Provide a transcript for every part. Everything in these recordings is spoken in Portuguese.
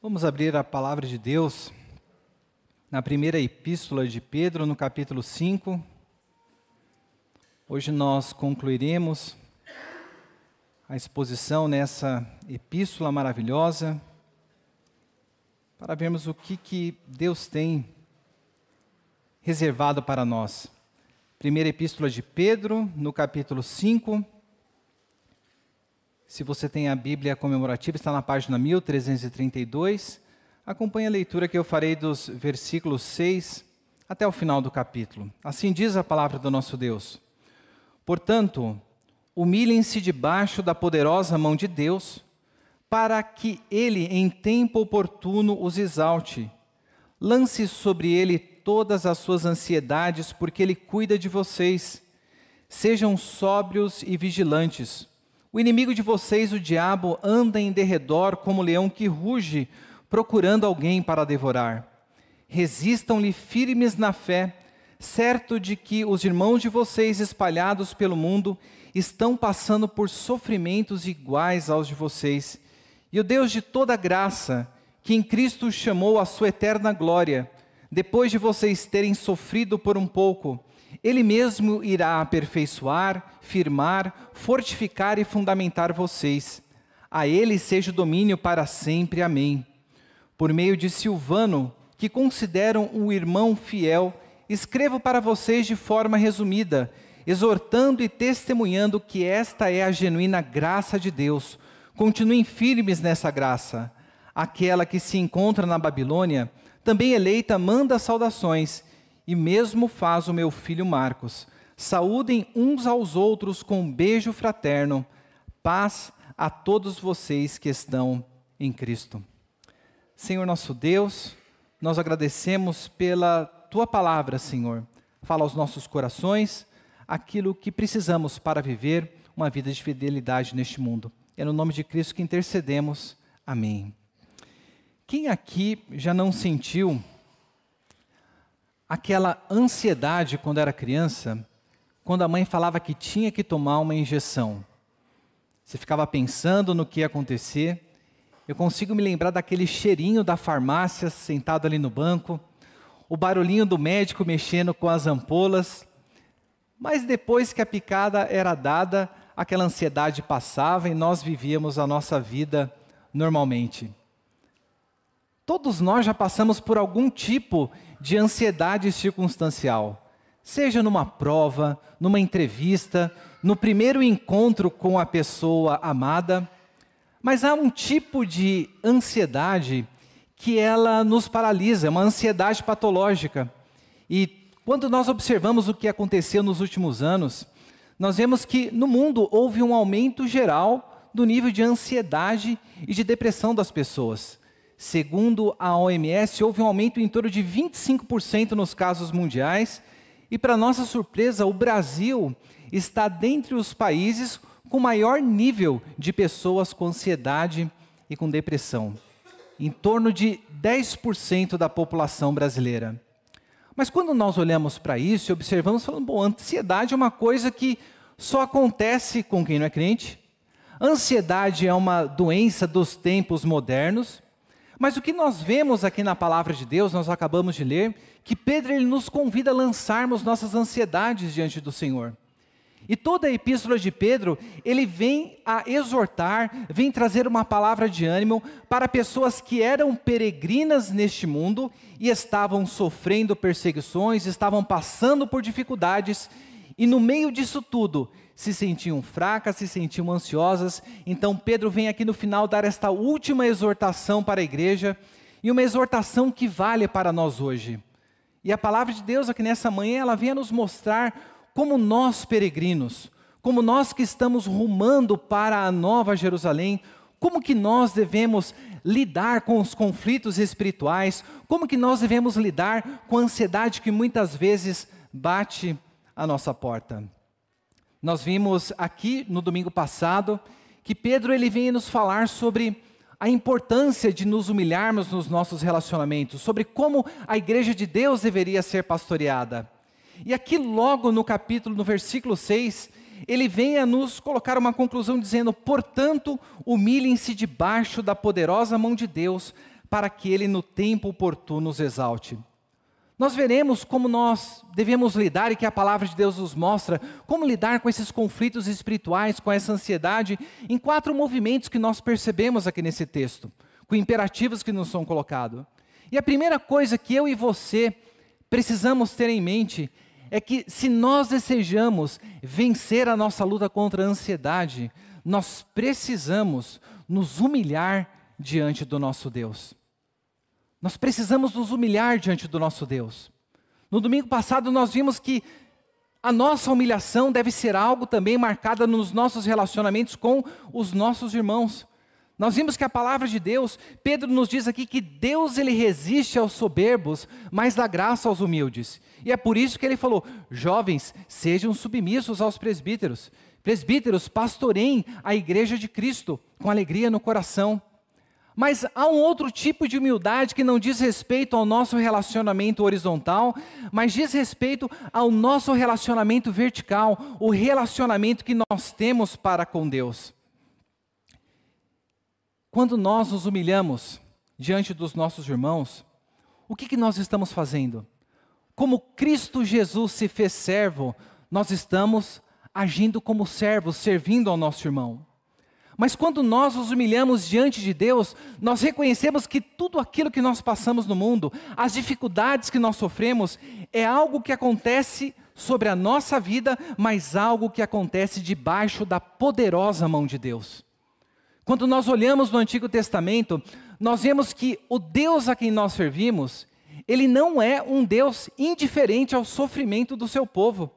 Vamos abrir a palavra de Deus na primeira epístola de Pedro, no capítulo 5. Hoje nós concluiremos a exposição nessa epístola maravilhosa para vermos o que, que Deus tem reservado para nós. Primeira epístola de Pedro, no capítulo 5 se você tem a Bíblia comemorativa, está na página 1332. Acompanhe a leitura que eu farei dos versículos 6 até o final do capítulo. Assim diz a palavra do nosso Deus. Portanto, humilhem-se debaixo da poderosa mão de Deus, para que ele, em tempo oportuno, os exalte. Lance sobre ele todas as suas ansiedades, porque ele cuida de vocês. Sejam sóbrios e vigilantes. O inimigo de vocês, o diabo, anda em derredor como leão que ruge, procurando alguém para devorar. Resistam-lhe firmes na fé, certo de que os irmãos de vocês espalhados pelo mundo estão passando por sofrimentos iguais aos de vocês. E o Deus de toda graça, que em Cristo chamou a sua eterna glória, depois de vocês terem sofrido por um pouco, ele mesmo irá aperfeiçoar, firmar, fortificar e fundamentar vocês. A Ele seja o domínio para sempre. Amém. Por meio de Silvano, que consideram um irmão fiel, escrevo para vocês de forma resumida, exortando e testemunhando que esta é a genuína graça de Deus. Continuem firmes nessa graça. Aquela que se encontra na Babilônia, também eleita, manda saudações e mesmo faz o meu filho Marcos. Saúdem uns aos outros com um beijo fraterno. Paz a todos vocês que estão em Cristo. Senhor nosso Deus, nós agradecemos pela tua palavra, Senhor. Fala aos nossos corações aquilo que precisamos para viver uma vida de fidelidade neste mundo. É no nome de Cristo que intercedemos. Amém. Quem aqui já não sentiu aquela ansiedade quando era criança, quando a mãe falava que tinha que tomar uma injeção. Você ficava pensando no que ia acontecer. Eu consigo me lembrar daquele cheirinho da farmácia sentado ali no banco, o barulhinho do médico mexendo com as ampolas. Mas depois que a picada era dada, aquela ansiedade passava e nós vivíamos a nossa vida normalmente. Todos nós já passamos por algum tipo de ansiedade circunstancial, seja numa prova, numa entrevista, no primeiro encontro com a pessoa amada. Mas há um tipo de ansiedade que ela nos paralisa, é uma ansiedade patológica. E quando nós observamos o que aconteceu nos últimos anos, nós vemos que no mundo houve um aumento geral do nível de ansiedade e de depressão das pessoas. Segundo a OMS, houve um aumento em torno de 25% nos casos mundiais, e para nossa surpresa, o Brasil está dentre os países com maior nível de pessoas com ansiedade e com depressão, em torno de 10% da população brasileira. Mas quando nós olhamos para isso e observamos, falando, bom, ansiedade é uma coisa que só acontece com quem não é crente. Ansiedade é uma doença dos tempos modernos. Mas o que nós vemos aqui na palavra de Deus, nós acabamos de ler, que Pedro ele nos convida a lançarmos nossas ansiedades diante do Senhor. E toda a epístola de Pedro, ele vem a exortar, vem trazer uma palavra de ânimo para pessoas que eram peregrinas neste mundo e estavam sofrendo perseguições, estavam passando por dificuldades, e no meio disso tudo, se sentiam fracas, se sentiam ansiosas. Então Pedro vem aqui no final dar esta última exortação para a igreja e uma exortação que vale para nós hoje. E a palavra de Deus aqui nessa manhã, ela vem a nos mostrar como nós peregrinos, como nós que estamos rumando para a nova Jerusalém, como que nós devemos lidar com os conflitos espirituais, como que nós devemos lidar com a ansiedade que muitas vezes bate à nossa porta. Nós vimos aqui no domingo passado que Pedro ele vem nos falar sobre a importância de nos humilharmos nos nossos relacionamentos, sobre como a igreja de Deus deveria ser pastoreada. E aqui logo no capítulo, no versículo 6, ele vem a nos colocar uma conclusão dizendo: "Portanto, humilhem-se debaixo da poderosa mão de Deus, para que ele no tempo oportuno os exalte. Nós veremos como nós devemos lidar e que a palavra de Deus nos mostra como lidar com esses conflitos espirituais, com essa ansiedade, em quatro movimentos que nós percebemos aqui nesse texto, com imperativos que nos são colocados. E a primeira coisa que eu e você precisamos ter em mente é que se nós desejamos vencer a nossa luta contra a ansiedade, nós precisamos nos humilhar diante do nosso Deus. Nós precisamos nos humilhar diante do nosso Deus. No domingo passado, nós vimos que a nossa humilhação deve ser algo também marcada nos nossos relacionamentos com os nossos irmãos. Nós vimos que a palavra de Deus, Pedro nos diz aqui que Deus ele resiste aos soberbos, mas dá graça aos humildes. E é por isso que ele falou: jovens, sejam submissos aos presbíteros. Presbíteros, pastorem a igreja de Cristo com alegria no coração. Mas há um outro tipo de humildade que não diz respeito ao nosso relacionamento horizontal, mas diz respeito ao nosso relacionamento vertical, o relacionamento que nós temos para com Deus. Quando nós nos humilhamos diante dos nossos irmãos, o que, que nós estamos fazendo? Como Cristo Jesus se fez servo, nós estamos agindo como servos, servindo ao nosso irmão. Mas quando nós nos humilhamos diante de Deus, nós reconhecemos que tudo aquilo que nós passamos no mundo, as dificuldades que nós sofremos, é algo que acontece sobre a nossa vida, mas algo que acontece debaixo da poderosa mão de Deus. Quando nós olhamos no Antigo Testamento, nós vemos que o Deus a quem nós servimos, ele não é um Deus indiferente ao sofrimento do seu povo.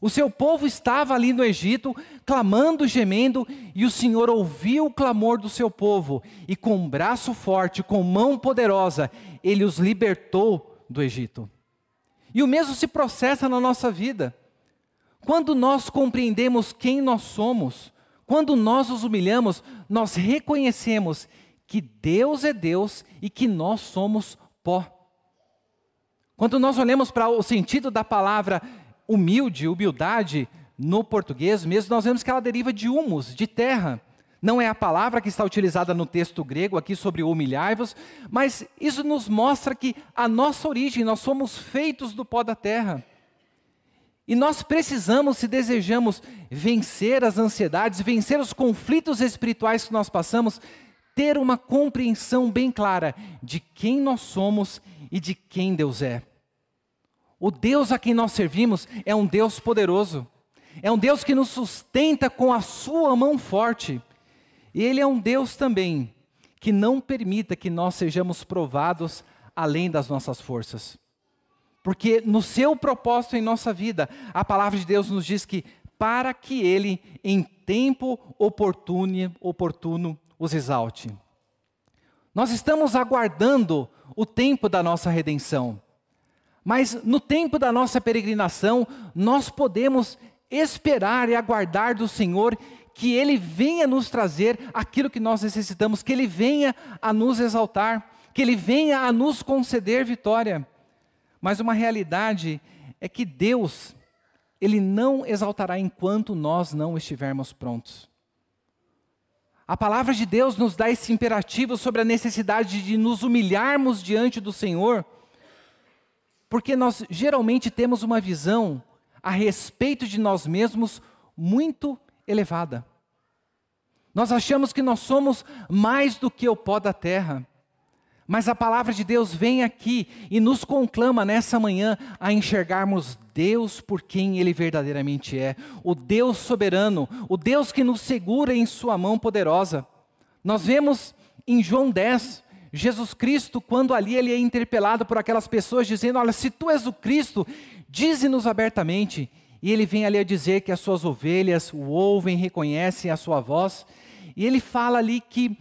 O seu povo estava ali no Egito, clamando, gemendo, e o Senhor ouviu o clamor do seu povo, e com um braço forte, com mão poderosa, ele os libertou do Egito. E o mesmo se processa na nossa vida. Quando nós compreendemos quem nós somos, quando nós nos humilhamos, nós reconhecemos que Deus é Deus e que nós somos pó. Quando nós olhamos para o sentido da palavra humilde, humildade, no português mesmo, nós vemos que ela deriva de humus, de terra. Não é a palavra que está utilizada no texto grego aqui sobre humilhai-vos, mas isso nos mostra que a nossa origem, nós somos feitos do pó da terra. E nós precisamos, se desejamos vencer as ansiedades, vencer os conflitos espirituais que nós passamos, ter uma compreensão bem clara de quem nós somos e de quem Deus é. O Deus a quem nós servimos é um Deus poderoso. É um Deus que nos sustenta com a sua mão forte. E Ele é um Deus também que não permita que nós sejamos provados além das nossas forças. Porque no seu propósito em nossa vida, a palavra de Deus nos diz que para que Ele, em tempo oportuno, oportuno os exalte. Nós estamos aguardando o tempo da nossa redenção. Mas no tempo da nossa peregrinação, nós podemos esperar e aguardar do Senhor que Ele venha nos trazer aquilo que nós necessitamos, que Ele venha a nos exaltar, que Ele venha a nos conceder vitória. Mas uma realidade é que Deus, Ele não exaltará enquanto nós não estivermos prontos. A palavra de Deus nos dá esse imperativo sobre a necessidade de nos humilharmos diante do Senhor porque nós geralmente temos uma visão a respeito de nós mesmos muito elevada. Nós achamos que nós somos mais do que o pó da terra. Mas a palavra de Deus vem aqui e nos conclama nessa manhã a enxergarmos Deus por quem Ele verdadeiramente é, o Deus soberano, o Deus que nos segura em Sua mão poderosa. Nós vemos em João 10, Jesus Cristo, quando ali ele é interpelado por aquelas pessoas, dizendo: Olha, se tu és o Cristo, dize-nos abertamente. E ele vem ali a dizer que as suas ovelhas o ouvem, reconhecem a sua voz. E ele fala ali que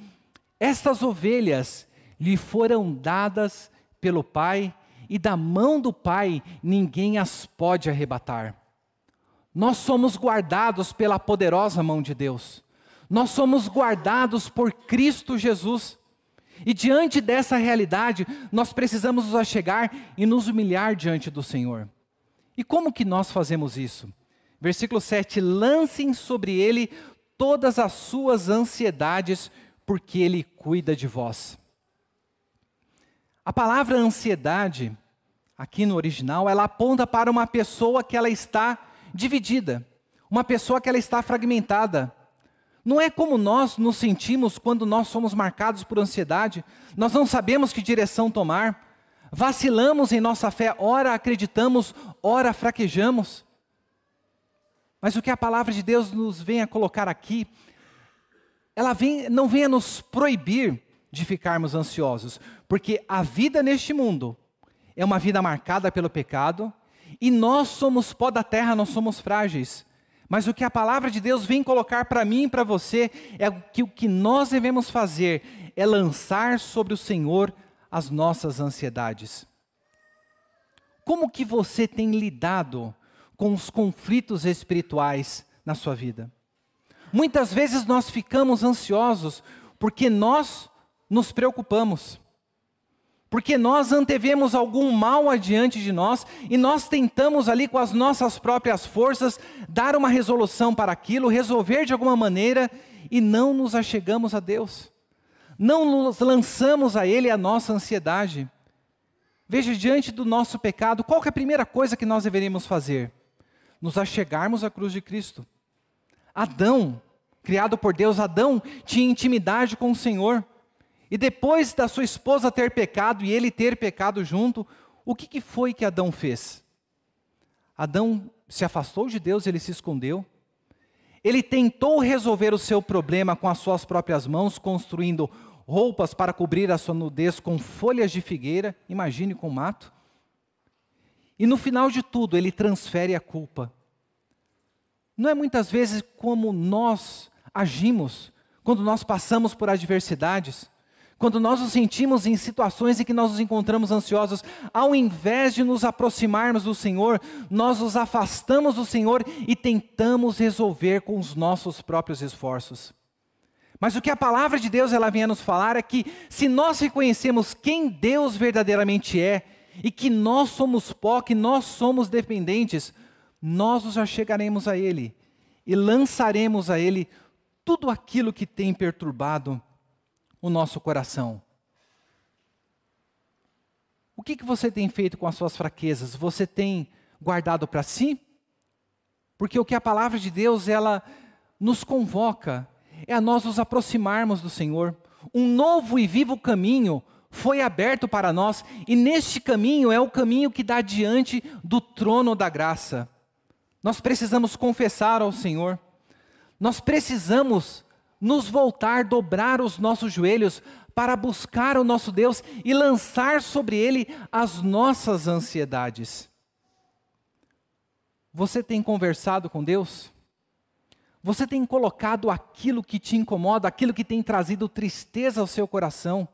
estas ovelhas lhe foram dadas pelo Pai, e da mão do Pai ninguém as pode arrebatar. Nós somos guardados pela poderosa mão de Deus. Nós somos guardados por Cristo Jesus. E diante dessa realidade, nós precisamos nos achegar e nos humilhar diante do Senhor. E como que nós fazemos isso? Versículo 7: Lancem sobre ele todas as suas ansiedades, porque ele cuida de vós. A palavra ansiedade, aqui no original, ela aponta para uma pessoa que ela está dividida, uma pessoa que ela está fragmentada. Não é como nós nos sentimos quando nós somos marcados por ansiedade, nós não sabemos que direção tomar, vacilamos em nossa fé, ora acreditamos, ora fraquejamos. Mas o que a palavra de Deus nos vem a colocar aqui, ela vem, não vem a nos proibir de ficarmos ansiosos, porque a vida neste mundo é uma vida marcada pelo pecado, e nós somos pó da terra, nós somos frágeis. Mas o que a palavra de Deus vem colocar para mim e para você é que o que nós devemos fazer é lançar sobre o Senhor as nossas ansiedades. Como que você tem lidado com os conflitos espirituais na sua vida? Muitas vezes nós ficamos ansiosos porque nós nos preocupamos. Porque nós antevemos algum mal adiante de nós e nós tentamos ali com as nossas próprias forças dar uma resolução para aquilo, resolver de alguma maneira e não nos achegamos a Deus. Não nos lançamos a Ele a nossa ansiedade. Veja, diante do nosso pecado, qual é a primeira coisa que nós deveríamos fazer? Nos achegarmos à cruz de Cristo. Adão, criado por Deus, Adão tinha intimidade com o Senhor. E depois da sua esposa ter pecado e ele ter pecado junto, o que, que foi que Adão fez? Adão se afastou de Deus, ele se escondeu. Ele tentou resolver o seu problema com as suas próprias mãos, construindo roupas para cobrir a sua nudez com folhas de figueira, imagine com mato. E no final de tudo, ele transfere a culpa. Não é muitas vezes como nós agimos quando nós passamos por adversidades. Quando nós nos sentimos em situações em que nós nos encontramos ansiosos, ao invés de nos aproximarmos do Senhor, nós nos afastamos do Senhor e tentamos resolver com os nossos próprios esforços. Mas o que a palavra de Deus ela vem a nos falar é que se nós reconhecemos quem Deus verdadeiramente é e que nós somos pó, que nós somos dependentes, nós nos achegaremos a Ele e lançaremos a Ele tudo aquilo que tem perturbado o nosso coração. O que, que você tem feito com as suas fraquezas? Você tem guardado para si? Porque o que a palavra de Deus ela nos convoca é a nós nos aproximarmos do Senhor. Um novo e vivo caminho foi aberto para nós, e neste caminho é o caminho que dá diante do trono da graça. Nós precisamos confessar ao Senhor, nós precisamos nos voltar, dobrar os nossos joelhos para buscar o nosso Deus e lançar sobre Ele as nossas ansiedades. Você tem conversado com Deus? Você tem colocado aquilo que te incomoda, aquilo que tem trazido tristeza ao seu coração?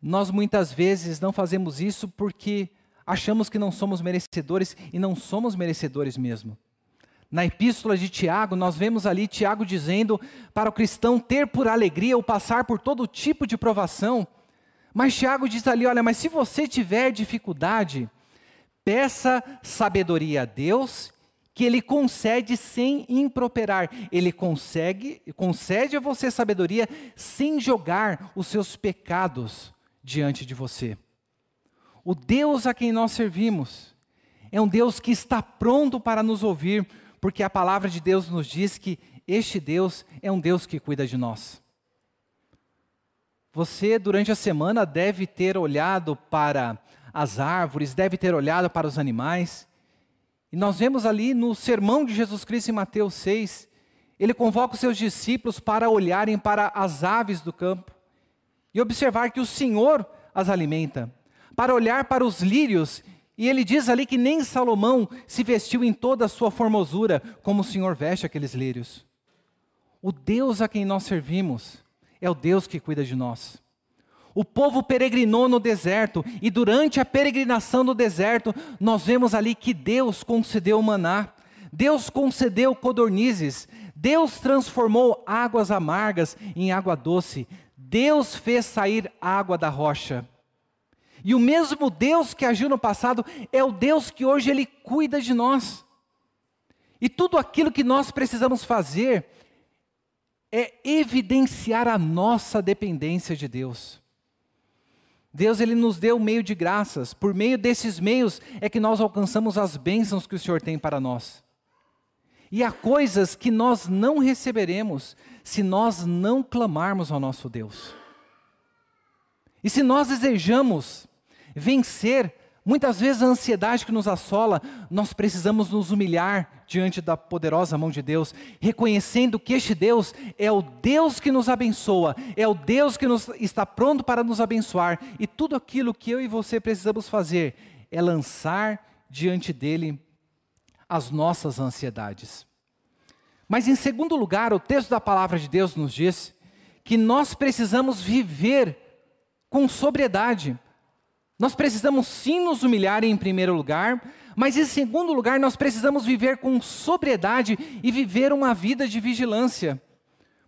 Nós muitas vezes não fazemos isso porque achamos que não somos merecedores e não somos merecedores mesmo. Na epístola de Tiago, nós vemos ali Tiago dizendo para o cristão ter por alegria ou passar por todo tipo de provação. Mas Tiago diz ali: olha, mas se você tiver dificuldade, peça sabedoria a Deus, que Ele concede sem improperar. Ele consegue, concede a você sabedoria sem jogar os seus pecados diante de você. O Deus a quem nós servimos é um Deus que está pronto para nos ouvir porque a palavra de Deus nos diz que este Deus é um Deus que cuida de nós. Você, durante a semana, deve ter olhado para as árvores, deve ter olhado para os animais. E nós vemos ali no sermão de Jesus Cristo em Mateus 6, ele convoca os seus discípulos para olharem para as aves do campo e observar que o Senhor as alimenta, para olhar para os lírios e ele diz ali que nem Salomão se vestiu em toda a sua formosura, como o Senhor veste aqueles lírios. O Deus a quem nós servimos é o Deus que cuida de nós. O povo peregrinou no deserto, e durante a peregrinação no deserto, nós vemos ali que Deus concedeu maná, Deus concedeu codornizes, Deus transformou águas amargas em água doce, Deus fez sair água da rocha. E o mesmo Deus que agiu no passado é o Deus que hoje ele cuida de nós. E tudo aquilo que nós precisamos fazer é evidenciar a nossa dependência de Deus. Deus ele nos deu meio de graças. Por meio desses meios é que nós alcançamos as bênçãos que o Senhor tem para nós. E há coisas que nós não receberemos se nós não clamarmos ao nosso Deus. E se nós desejamos vencer muitas vezes a ansiedade que nos assola, nós precisamos nos humilhar diante da poderosa mão de Deus, reconhecendo que este Deus é o Deus que nos abençoa, é o Deus que nos, está pronto para nos abençoar, e tudo aquilo que eu e você precisamos fazer é lançar diante dele as nossas ansiedades. Mas em segundo lugar, o texto da palavra de Deus nos diz que nós precisamos viver com sobriedade. Nós precisamos sim nos humilhar em primeiro lugar, mas em segundo lugar, nós precisamos viver com sobriedade e viver uma vida de vigilância.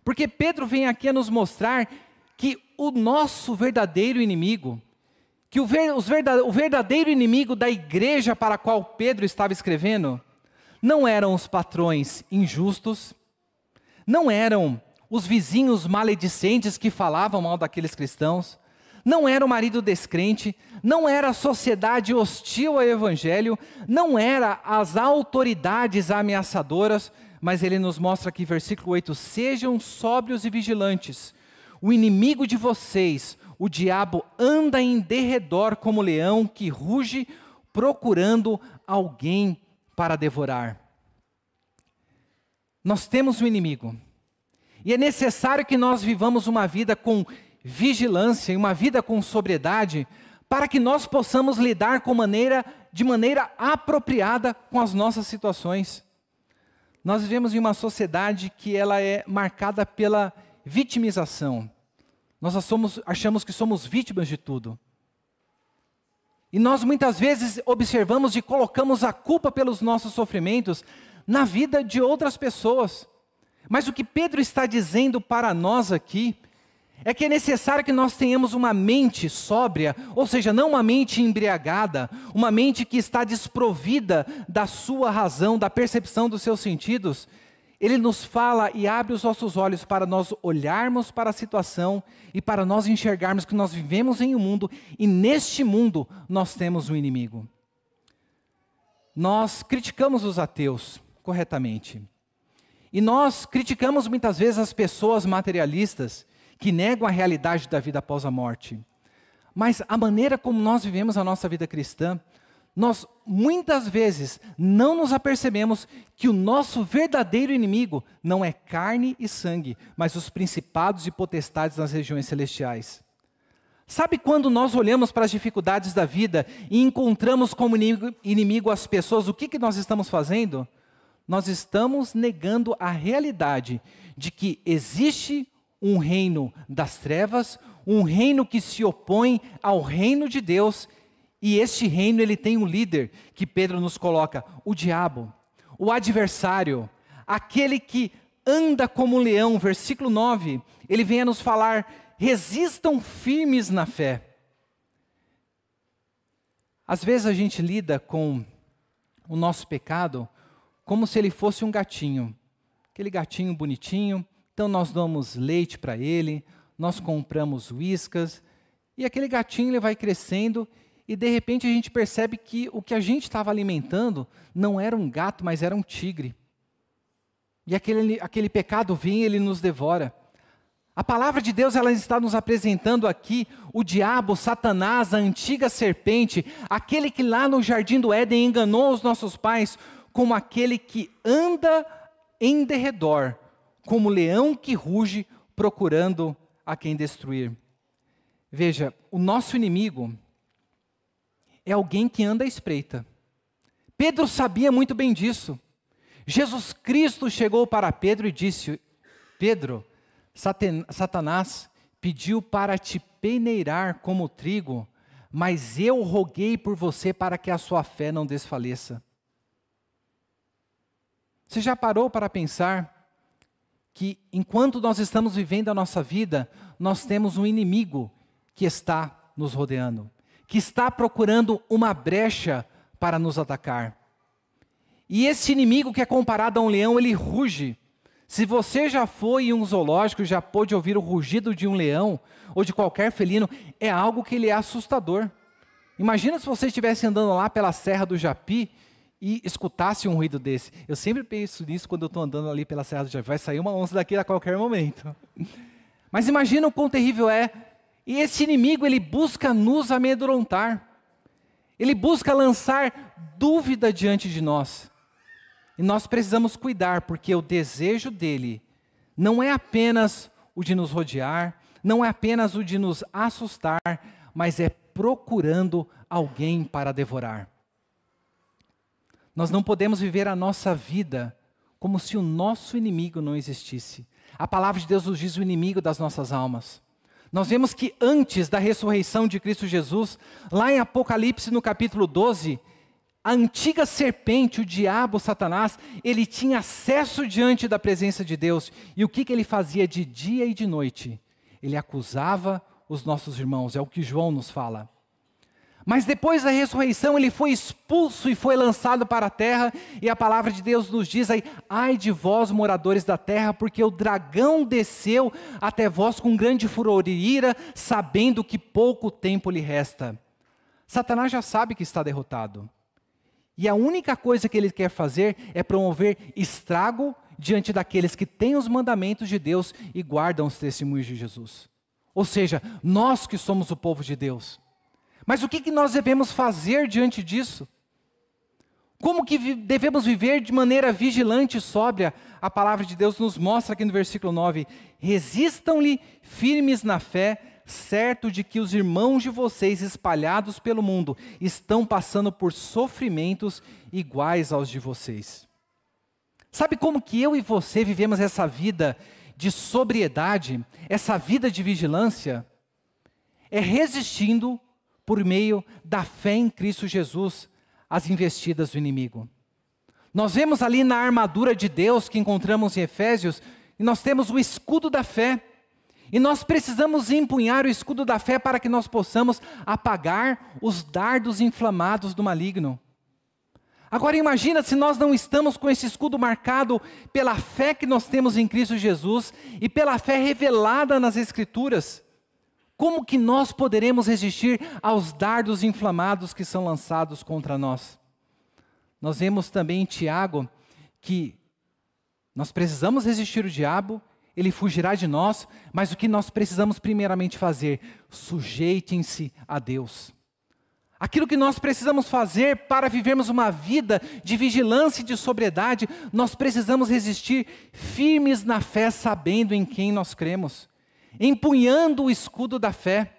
Porque Pedro vem aqui a nos mostrar que o nosso verdadeiro inimigo, que o, ver, o verdadeiro inimigo da igreja para a qual Pedro estava escrevendo, não eram os patrões injustos, não eram os vizinhos maledicentes que falavam mal daqueles cristãos, não era o marido descrente, não era a sociedade hostil ao evangelho, não era as autoridades ameaçadoras, mas ele nos mostra aqui, versículo 8: sejam sóbrios e vigilantes. O inimigo de vocês, o diabo, anda em derredor como leão que ruge, procurando alguém para devorar. Nós temos um inimigo. E é necessário que nós vivamos uma vida com vigilância e uma vida com sobriedade, para que nós possamos lidar com maneira, de maneira apropriada com as nossas situações. Nós vivemos em uma sociedade que ela é marcada pela vitimização. Nós somos, achamos que somos vítimas de tudo. E nós muitas vezes observamos e colocamos a culpa pelos nossos sofrimentos na vida de outras pessoas. Mas o que Pedro está dizendo para nós aqui é que é necessário que nós tenhamos uma mente sóbria, ou seja, não uma mente embriagada, uma mente que está desprovida da sua razão, da percepção dos seus sentidos, ele nos fala e abre os nossos olhos para nós olharmos para a situação e para nós enxergarmos que nós vivemos em um mundo e neste mundo nós temos um inimigo. Nós criticamos os ateus corretamente. E nós criticamos muitas vezes as pessoas materialistas que negam a realidade da vida após a morte. Mas a maneira como nós vivemos a nossa vida cristã nós muitas vezes não nos apercebemos que o nosso verdadeiro inimigo não é carne e sangue, mas os principados e potestades nas regiões celestiais. Sabe quando nós olhamos para as dificuldades da vida e encontramos como inimigo, inimigo as pessoas, o que, que nós estamos fazendo? Nós estamos negando a realidade de que existe um reino das trevas, um reino que se opõe ao reino de Deus e este reino ele tem um líder que Pedro nos coloca, o diabo, o adversário, aquele que anda como um leão, versículo 9, ele vem a nos falar: resistam firmes na fé. Às vezes a gente lida com o nosso pecado como se ele fosse um gatinho, aquele gatinho bonitinho, então nós damos leite para ele, nós compramos uíscas, e aquele gatinho ele vai crescendo e de repente a gente percebe que o que a gente estava alimentando não era um gato, mas era um tigre. E aquele, aquele pecado vem e ele nos devora. A palavra de Deus ela está nos apresentando aqui o diabo, Satanás, a antiga serpente, aquele que lá no jardim do Éden enganou os nossos pais, como aquele que anda em derredor, como leão que ruge procurando a quem destruir. Veja, o nosso inimigo, é alguém que anda à espreita. Pedro sabia muito bem disso. Jesus Cristo chegou para Pedro e disse: Pedro, Satanás pediu para te peneirar como trigo, mas eu roguei por você para que a sua fé não desfaleça. Você já parou para pensar que enquanto nós estamos vivendo a nossa vida, nós temos um inimigo que está nos rodeando? que está procurando uma brecha para nos atacar. E esse inimigo que é comparado a um leão, ele ruge. Se você já foi em um zoológico, já pôde ouvir o rugido de um leão ou de qualquer felino, é algo que ele é assustador. Imagina se você estivesse andando lá pela Serra do Japi e escutasse um ruído desse. Eu sempre penso nisso quando eu estou andando ali pela Serra do Japi. Vai sair uma onça daqui a qualquer momento. Mas imagina o quão terrível é. E esse inimigo, ele busca nos amedrontar. Ele busca lançar dúvida diante de nós. E nós precisamos cuidar, porque o desejo dele não é apenas o de nos rodear, não é apenas o de nos assustar, mas é procurando alguém para devorar. Nós não podemos viver a nossa vida como se o nosso inimigo não existisse. A palavra de Deus nos diz o inimigo das nossas almas. Nós vemos que antes da ressurreição de Cristo Jesus, lá em Apocalipse no capítulo 12, a antiga serpente, o diabo, Satanás, ele tinha acesso diante da presença de Deus. E o que, que ele fazia de dia e de noite? Ele acusava os nossos irmãos, é o que João nos fala. Mas depois da ressurreição, ele foi expulso e foi lançado para a terra, e a palavra de Deus nos diz aí: ai de vós, moradores da terra, porque o dragão desceu até vós com grande furor e ira, sabendo que pouco tempo lhe resta. Satanás já sabe que está derrotado. E a única coisa que ele quer fazer é promover estrago diante daqueles que têm os mandamentos de Deus e guardam os testemunhos de Jesus. Ou seja, nós que somos o povo de Deus. Mas o que, que nós devemos fazer diante disso? Como que devemos viver de maneira vigilante e sóbria? A palavra de Deus nos mostra aqui no versículo 9: resistam-lhe firmes na fé, certo de que os irmãos de vocês espalhados pelo mundo estão passando por sofrimentos iguais aos de vocês. Sabe como que eu e você vivemos essa vida de sobriedade, essa vida de vigilância? É resistindo por meio da fé em Cristo Jesus às investidas do inimigo. Nós vemos ali na armadura de Deus que encontramos em Efésios, e nós temos o escudo da fé. E nós precisamos empunhar o escudo da fé para que nós possamos apagar os dardos inflamados do maligno. Agora imagina se nós não estamos com esse escudo marcado pela fé que nós temos em Cristo Jesus e pela fé revelada nas Escrituras. Como que nós poderemos resistir aos dardos inflamados que são lançados contra nós? Nós vemos também em Tiago que nós precisamos resistir o diabo ele fugirá de nós, mas o que nós precisamos primeiramente fazer? Sujeitem-se a Deus. Aquilo que nós precisamos fazer para vivermos uma vida de vigilância e de sobriedade, nós precisamos resistir firmes na fé, sabendo em quem nós cremos, empunhando o escudo da fé.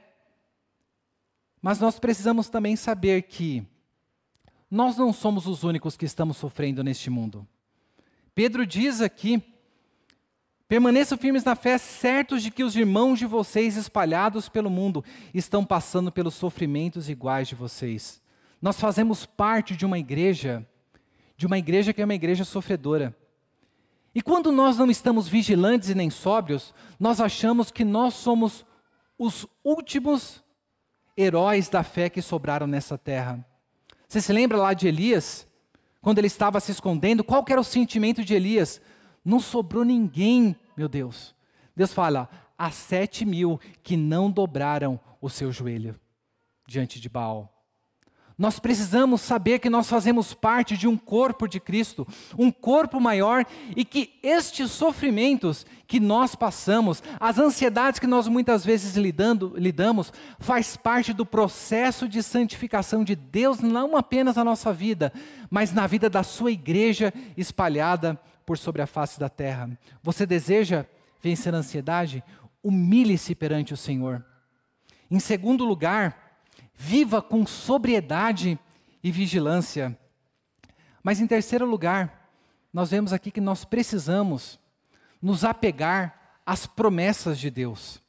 Mas nós precisamos também saber que nós não somos os únicos que estamos sofrendo neste mundo. Pedro diz aqui Permaneçam firmes na fé, certos de que os irmãos de vocês espalhados pelo mundo estão passando pelos sofrimentos iguais de vocês. Nós fazemos parte de uma igreja, de uma igreja que é uma igreja sofredora. E quando nós não estamos vigilantes e nem sóbrios, nós achamos que nós somos os últimos heróis da fé que sobraram nessa terra. Você se lembra lá de Elias? Quando ele estava se escondendo, qual era o sentimento de Elias? Não sobrou ninguém, meu Deus. Deus fala: há sete mil que não dobraram o seu joelho diante de Baal. Nós precisamos saber que nós fazemos parte de um corpo de Cristo, um corpo maior, e que estes sofrimentos que nós passamos, as ansiedades que nós muitas vezes lidando, lidamos, faz parte do processo de santificação de Deus, não apenas na nossa vida, mas na vida da sua igreja espalhada por sobre a face da terra. Você deseja vencer a ansiedade? Humilhe-se perante o Senhor. Em segundo lugar, viva com sobriedade e vigilância. Mas em terceiro lugar, nós vemos aqui que nós precisamos nos apegar às promessas de Deus.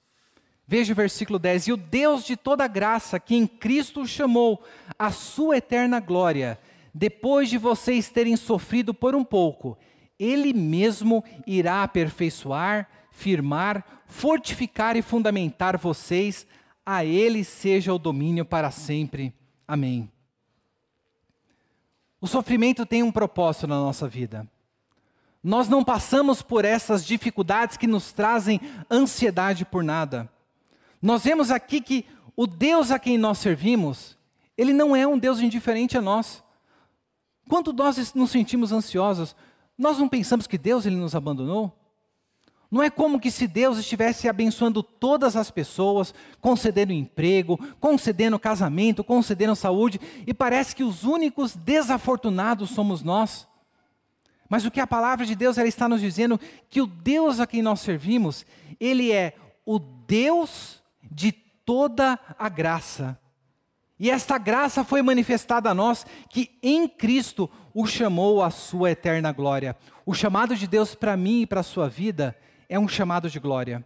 Veja o versículo 10: E o Deus de toda graça, que em Cristo chamou a sua eterna glória, depois de vocês terem sofrido por um pouco, ele mesmo irá aperfeiçoar, firmar, fortificar e fundamentar vocês. A Ele seja o domínio para sempre. Amém. O sofrimento tem um propósito na nossa vida. Nós não passamos por essas dificuldades que nos trazem ansiedade por nada. Nós vemos aqui que o Deus a quem nós servimos, ele não é um Deus indiferente a nós. Quando nós nos sentimos ansiosos, nós não pensamos que Deus ele nos abandonou? Não é como que se Deus estivesse abençoando todas as pessoas, concedendo emprego, concedendo casamento, concedendo saúde, e parece que os únicos desafortunados somos nós. Mas o que a palavra de Deus ela está nos dizendo que o Deus a quem nós servimos, ele é o Deus de toda a graça. E esta graça foi manifestada a nós que em Cristo o chamou à sua eterna glória. O chamado de Deus para mim e para a sua vida é um chamado de glória.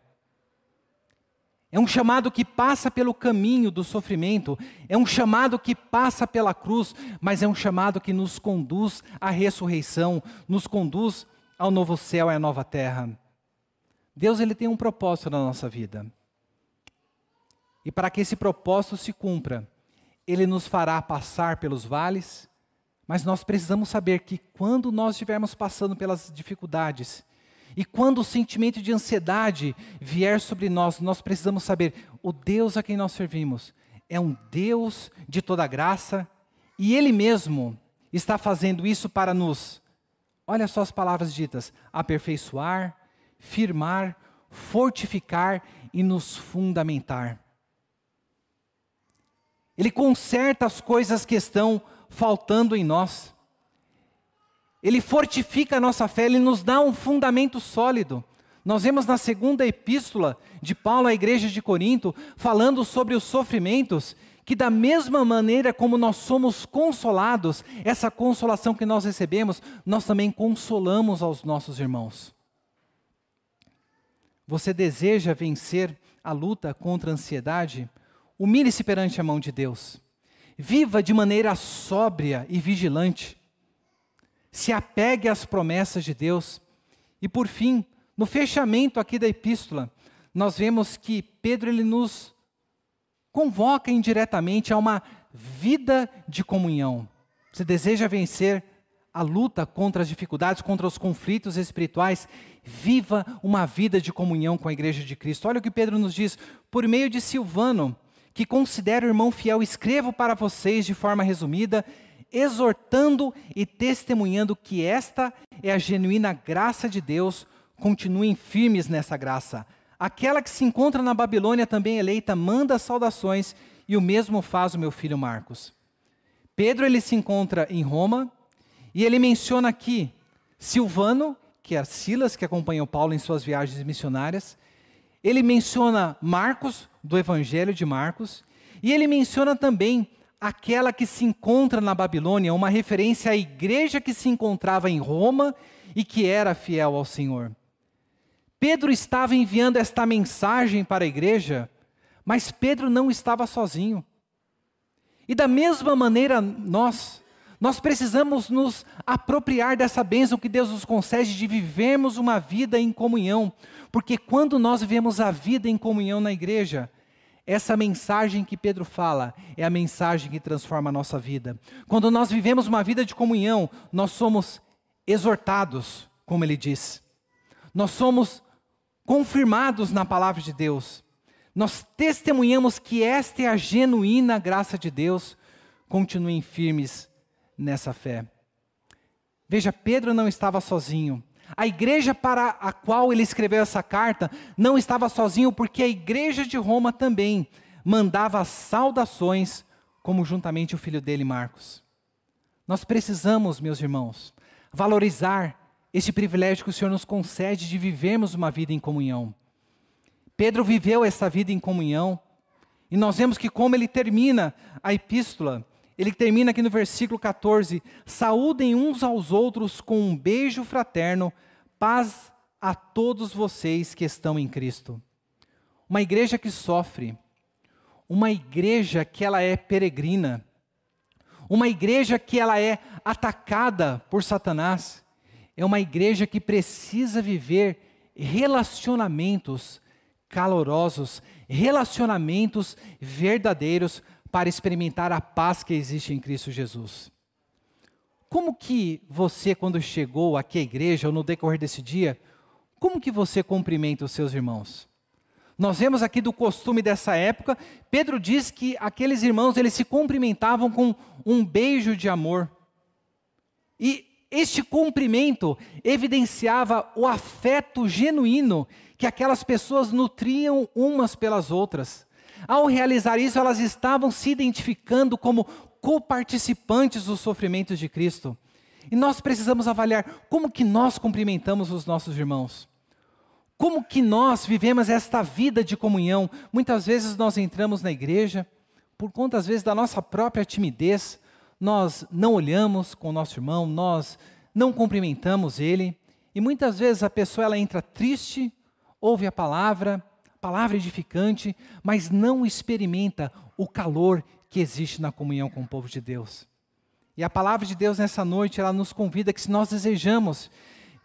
É um chamado que passa pelo caminho do sofrimento, é um chamado que passa pela cruz, mas é um chamado que nos conduz à ressurreição, nos conduz ao novo céu e à nova terra. Deus ele tem um propósito na nossa vida. E para que esse propósito se cumpra, ele nos fará passar pelos vales, mas nós precisamos saber que quando nós estivermos passando pelas dificuldades, e quando o sentimento de ansiedade vier sobre nós, nós precisamos saber: o Deus a quem nós servimos é um Deus de toda graça e Ele mesmo está fazendo isso para nos, olha só as palavras ditas: aperfeiçoar, firmar, fortificar e nos fundamentar. Ele conserta as coisas que estão faltando em nós. Ele fortifica a nossa fé, ele nos dá um fundamento sólido. Nós vemos na segunda epístola de Paulo à igreja de Corinto, falando sobre os sofrimentos, que da mesma maneira como nós somos consolados, essa consolação que nós recebemos, nós também consolamos aos nossos irmãos. Você deseja vencer a luta contra a ansiedade? Humilhe-se perante a mão de Deus. Viva de maneira sóbria e vigilante se apegue às promessas de Deus. E por fim, no fechamento aqui da epístola, nós vemos que Pedro ele nos convoca indiretamente a uma vida de comunhão. Você deseja vencer a luta contra as dificuldades, contra os conflitos espirituais, viva uma vida de comunhão com a igreja de Cristo. Olha o que Pedro nos diz, por meio de Silvano, que considero irmão fiel, escrevo para vocês de forma resumida exortando e testemunhando que esta é a genuína graça de Deus, continuem firmes nessa graça. Aquela que se encontra na Babilônia também eleita manda saudações e o mesmo faz o meu filho Marcos. Pedro ele se encontra em Roma e ele menciona aqui Silvano, que é Silas que acompanhou Paulo em suas viagens missionárias. Ele menciona Marcos do Evangelho de Marcos e ele menciona também aquela que se encontra na Babilônia, uma referência à igreja que se encontrava em Roma e que era fiel ao Senhor. Pedro estava enviando esta mensagem para a igreja, mas Pedro não estava sozinho. E da mesma maneira, nós, nós precisamos nos apropriar dessa bênção que Deus nos concede de vivermos uma vida em comunhão, porque quando nós vivemos a vida em comunhão na igreja, essa mensagem que Pedro fala é a mensagem que transforma a nossa vida. Quando nós vivemos uma vida de comunhão, nós somos exortados, como ele diz. Nós somos confirmados na palavra de Deus. Nós testemunhamos que esta é a genuína graça de Deus. Continuem firmes nessa fé. Veja, Pedro não estava sozinho. A igreja para a qual ele escreveu essa carta não estava sozinho, porque a igreja de Roma também mandava saudações, como juntamente o filho dele, Marcos. Nós precisamos, meus irmãos, valorizar este privilégio que o Senhor nos concede de vivermos uma vida em comunhão. Pedro viveu essa vida em comunhão, e nós vemos que, como ele termina a epístola, ele termina aqui no versículo 14: Saúdem uns aos outros com um beijo fraterno, paz a todos vocês que estão em Cristo. Uma igreja que sofre, uma igreja que ela é peregrina, uma igreja que ela é atacada por Satanás, é uma igreja que precisa viver relacionamentos calorosos, relacionamentos verdadeiros para experimentar a paz que existe em Cristo Jesus. como que você, quando chegou aqui à igreja, ou no decorrer desse dia, como que você cumprimenta os seus irmãos? Nós vemos aqui do costume dessa época, Pedro diz que aqueles irmãos, eles se cumprimentavam com um beijo de amor. E este cumprimento evidenciava o afeto genuíno que aquelas pessoas nutriam umas pelas outras. Ao realizar isso, elas estavam se identificando como coparticipantes dos sofrimentos de Cristo. E nós precisamos avaliar como que nós cumprimentamos os nossos irmãos. Como que nós vivemos esta vida de comunhão? Muitas vezes nós entramos na igreja, por conta às vezes da nossa própria timidez, nós não olhamos com o nosso irmão, nós não cumprimentamos ele, e muitas vezes a pessoa ela entra triste, ouve a palavra, palavra edificante, mas não experimenta o calor que existe na comunhão com o povo de Deus. E a palavra de Deus nessa noite, ela nos convida que se nós desejamos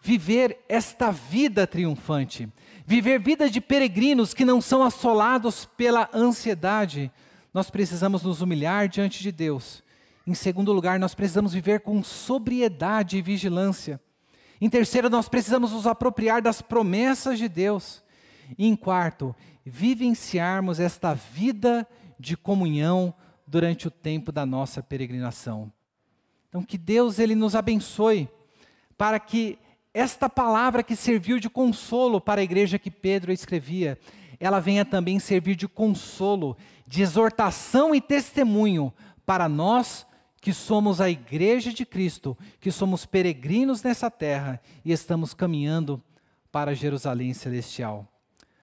viver esta vida triunfante, viver vida de peregrinos que não são assolados pela ansiedade, nós precisamos nos humilhar diante de Deus em segundo lugar, nós precisamos viver com sobriedade e vigilância. Em terceiro, nós precisamos nos apropriar das promessas de Deus. E em quarto, vivenciarmos esta vida de comunhão durante o tempo da nossa peregrinação. Então, que Deus ele nos abençoe para que esta palavra que serviu de consolo para a igreja que Pedro escrevia, ela venha também servir de consolo, de exortação e testemunho para nós que somos a igreja de Cristo, que somos peregrinos nessa terra e estamos caminhando para Jerusalém celestial.